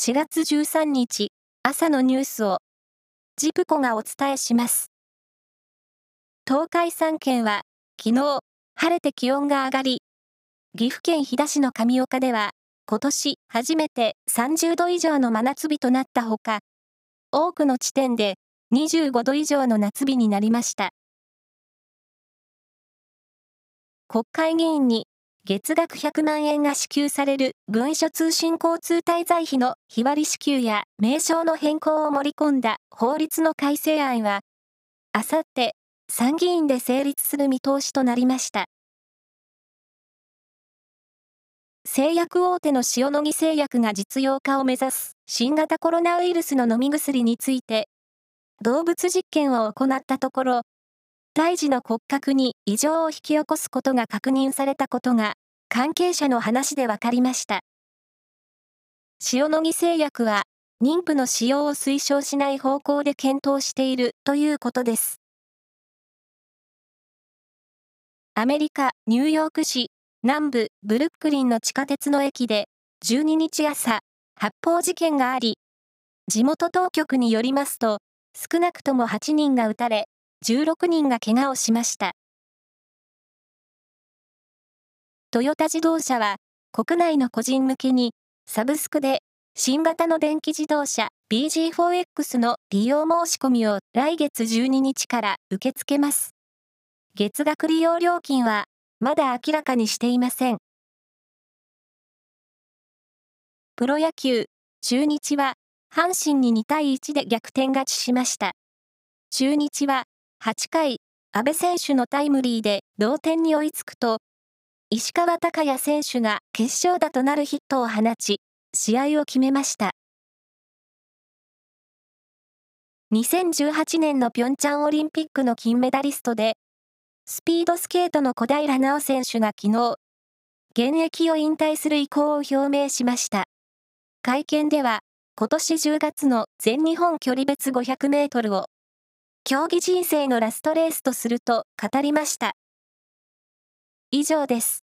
4月13日朝のニュースをジプコがお伝えします。東海3県は昨日晴れて気温が上がり、岐阜県飛騨市の上岡では今年初めて30度以上の真夏日となったほか、多くの地点で25度以上の夏日になりました。国会議員に月額100万円が支給される文書通信交通滞在費の日割り支給や名称の変更を盛り込んだ法律の改正案は、あさって参議院で成立する見通しとなりました。製薬大手の塩野義製薬が実用化を目指す新型コロナウイルスの飲み薬について、動物実験を行ったところ、胎児の骨格に異常を引き起こすことが確認されたことが、関係者の話で分かりました。塩野義製薬は、妊婦の使用を推奨しない方向で検討しているということです。アメリカ・ニューヨーク市南部ブルックリンの地下鉄の駅で12日朝、発砲事件があり、地元当局によりますと、少なくとも8人が撃たれ、16人が怪我をしました。トヨタ自動車は、国内の個人向けに、サブスクで、新型の電気自動車 BG4X の利用申し込みを来月12日から受け付けます。月額利用料金はまだ明らかにしていません。プロ野球、中日は、阪神に2対1で逆転勝ちしました。中日は、8回、安倍選手のタイムリーで同点に追いつくと、石川昂弥選手が決勝打となるヒットを放ち、試合を決めました。2018年のピョンチャンオリンピックの金メダリストで、スピードスケートの小平奈緒選手が昨日、現役を引退する意向を表明しました。会見では、今年10月の全日本距離別500メートルを、競技人生のラストレースとすると語りました。以上です。